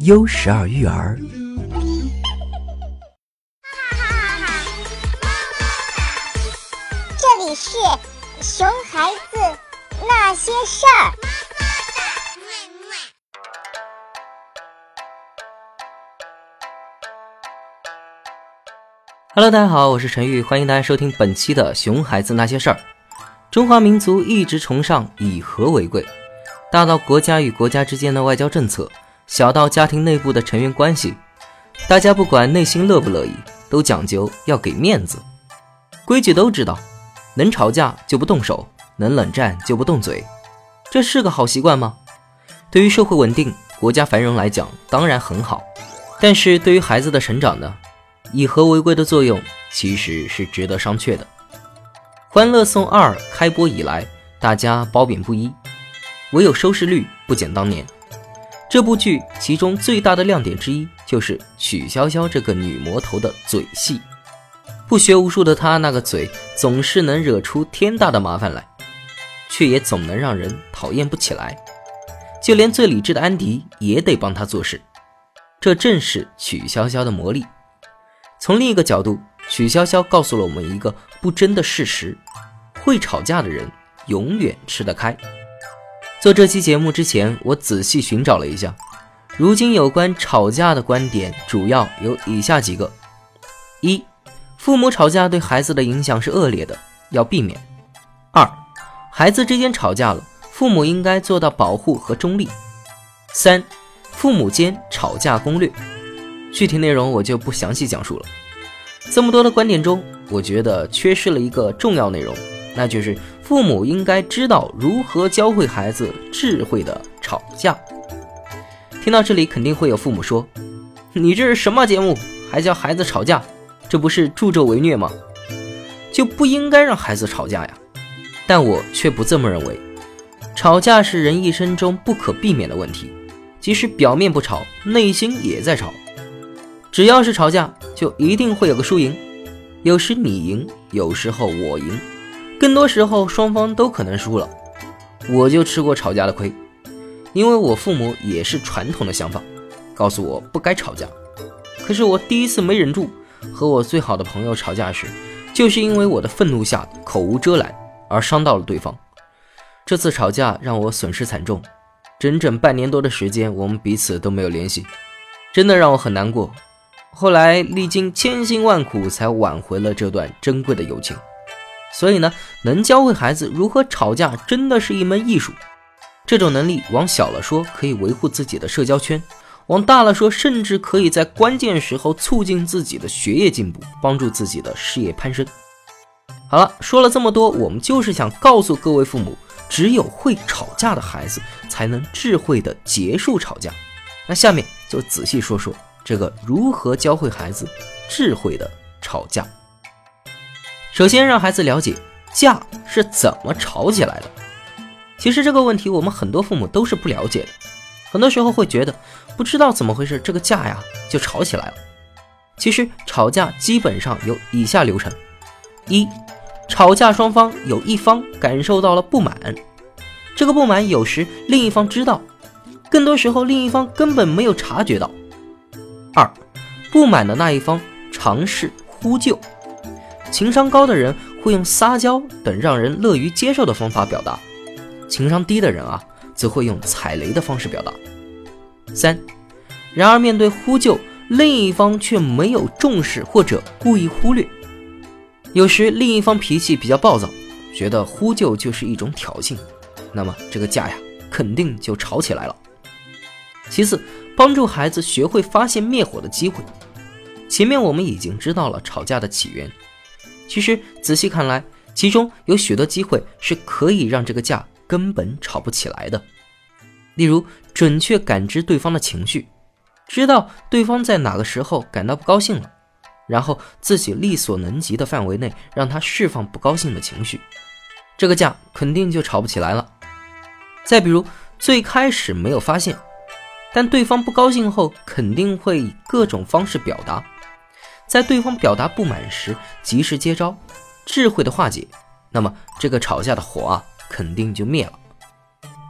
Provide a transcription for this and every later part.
优十二育儿。这里是熊孩子那些事儿。Hello，大家好，我是陈玉，欢迎大家收听本期的《熊孩子那些事儿》。中华民族一直崇尚以和为贵，大到国家与国家之间的外交政策，小到家庭内部的成员关系，大家不管内心乐不乐意，都讲究要给面子。规矩都知道，能吵架就不动手，能冷战就不动嘴，这是个好习惯吗？对于社会稳定、国家繁荣来讲，当然很好。但是对于孩子的成长呢？以和为贵的作用其实是值得商榷的。《欢乐颂二》开播以来，大家褒贬不一，唯有收视率不减当年。这部剧其中最大的亮点之一，就是曲筱绡这个女魔头的嘴戏。不学无术的她，那个嘴总是能惹出天大的麻烦来，却也总能让人讨厌不起来。就连最理智的安迪也得帮她做事，这正是曲筱绡的魔力。从另一个角度，曲筱绡告诉了我们一个不争的事实：会吵架的人永远吃得开。做这期节目之前，我仔细寻找了一下，如今有关吵架的观点主要有以下几个：一、父母吵架对孩子的影响是恶劣的，要避免；二、孩子之间吵架了，父母应该做到保护和中立；三、父母间吵架攻略。具体内容我就不详细讲述了。这么多的观点中，我觉得缺失了一个重要内容，那就是父母应该知道如何教会孩子智慧的吵架。听到这里，肯定会有父母说：“你这是什么节目？还教孩子吵架？这不是助纣为虐吗？就不应该让孩子吵架呀！”但我却不这么认为。吵架是人一生中不可避免的问题，即使表面不吵，内心也在吵。只要是吵架，就一定会有个输赢，有时你赢，有时候我赢，更多时候双方都可能输了。我就吃过吵架的亏，因为我父母也是传统的想法，告诉我不该吵架。可是我第一次没忍住，和我最好的朋友吵架时，就是因为我的愤怒下口无遮拦而伤到了对方。这次吵架让我损失惨重，整整半年多的时间，我们彼此都没有联系，真的让我很难过。后来历经千辛万苦，才挽回了这段珍贵的友情。所以呢，能教会孩子如何吵架，真的是一门艺术。这种能力往小了说，可以维护自己的社交圈；往大了说，甚至可以在关键时候促进自己的学业进步，帮助自己的事业攀升。好了，说了这么多，我们就是想告诉各位父母，只有会吵架的孩子，才能智慧的结束吵架。那下面就仔细说说。这个如何教会孩子智慧的吵架？首先让孩子了解架是怎么吵起来的。其实这个问题我们很多父母都是不了解的，很多时候会觉得不知道怎么回事，这个架呀就吵起来了。其实吵架基本上有以下流程：一、吵架双方有一方感受到了不满，这个不满有时另一方知道，更多时候另一方根本没有察觉到。二，不满的那一方尝试呼救，情商高的人会用撒娇等让人乐于接受的方法表达，情商低的人啊，则会用踩雷的方式表达。三，然而面对呼救，另一方却没有重视或者故意忽略，有时另一方脾气比较暴躁，觉得呼救就是一种挑衅，那么这个架呀，肯定就吵起来了。其次。帮助孩子学会发现灭火的机会。前面我们已经知道了吵架的起源，其实仔细看来，其中有许多机会是可以让这个架根本吵不起来的。例如，准确感知对方的情绪，知道对方在哪个时候感到不高兴了，然后自己力所能及的范围内让他释放不高兴的情绪，这个架肯定就吵不起来了。再比如，最开始没有发现。但对方不高兴后，肯定会以各种方式表达，在对方表达不满时，及时接招，智慧的化解，那么这个吵架的火啊，肯定就灭了。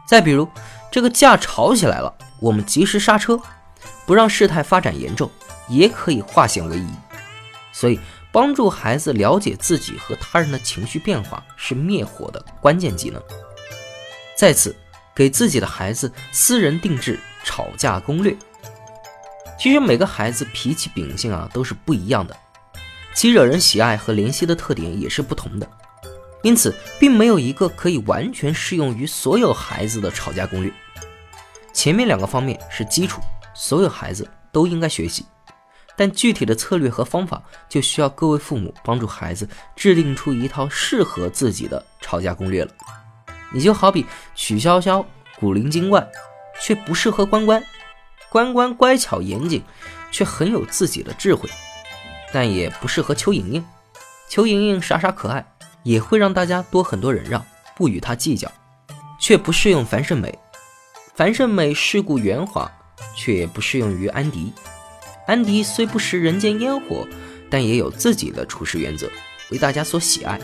再比如，这个架吵起来了，我们及时刹车，不让事态发展严重，也可以化险为夷。所以，帮助孩子了解自己和他人的情绪变化是灭火的关键技能。再次，给自己的孩子私人定制吵架攻略。其实每个孩子脾气秉性啊都是不一样的，其惹人喜爱和怜惜的特点也是不同的。因此，并没有一个可以完全适用于所有孩子的吵架攻略。前面两个方面是基础，所有孩子都应该学习，但具体的策略和方法就需要各位父母帮助孩子制定出一套适合自己的吵架攻略了。你就好比曲筱绡古灵精怪，却不适合关关；关关乖巧严谨，却很有自己的智慧，但也不适合邱莹莹。邱莹莹傻傻可爱。也会让大家多很多忍让，不与他计较，却不适用樊胜美。樊胜美世故圆滑，却也不适用于安迪。安迪虽不食人间烟火，但也有自己的处事原则，为大家所喜爱。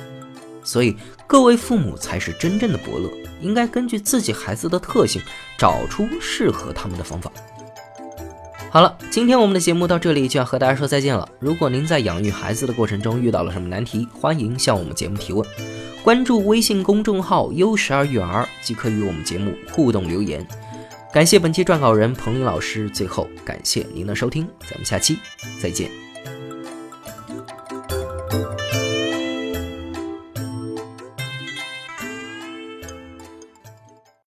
所以，各位父母才是真正的伯乐，应该根据自己孩子的特性，找出适合他们的方法。好了，今天我们的节目到这里就要和大家说再见了。如果您在养育孩子的过程中遇到了什么难题，欢迎向我们节目提问。关注微信公众号“优十二育儿”即可与我们节目互动留言。感谢本期撰稿人彭林老师。最后，感谢您的收听，咱们下期再见。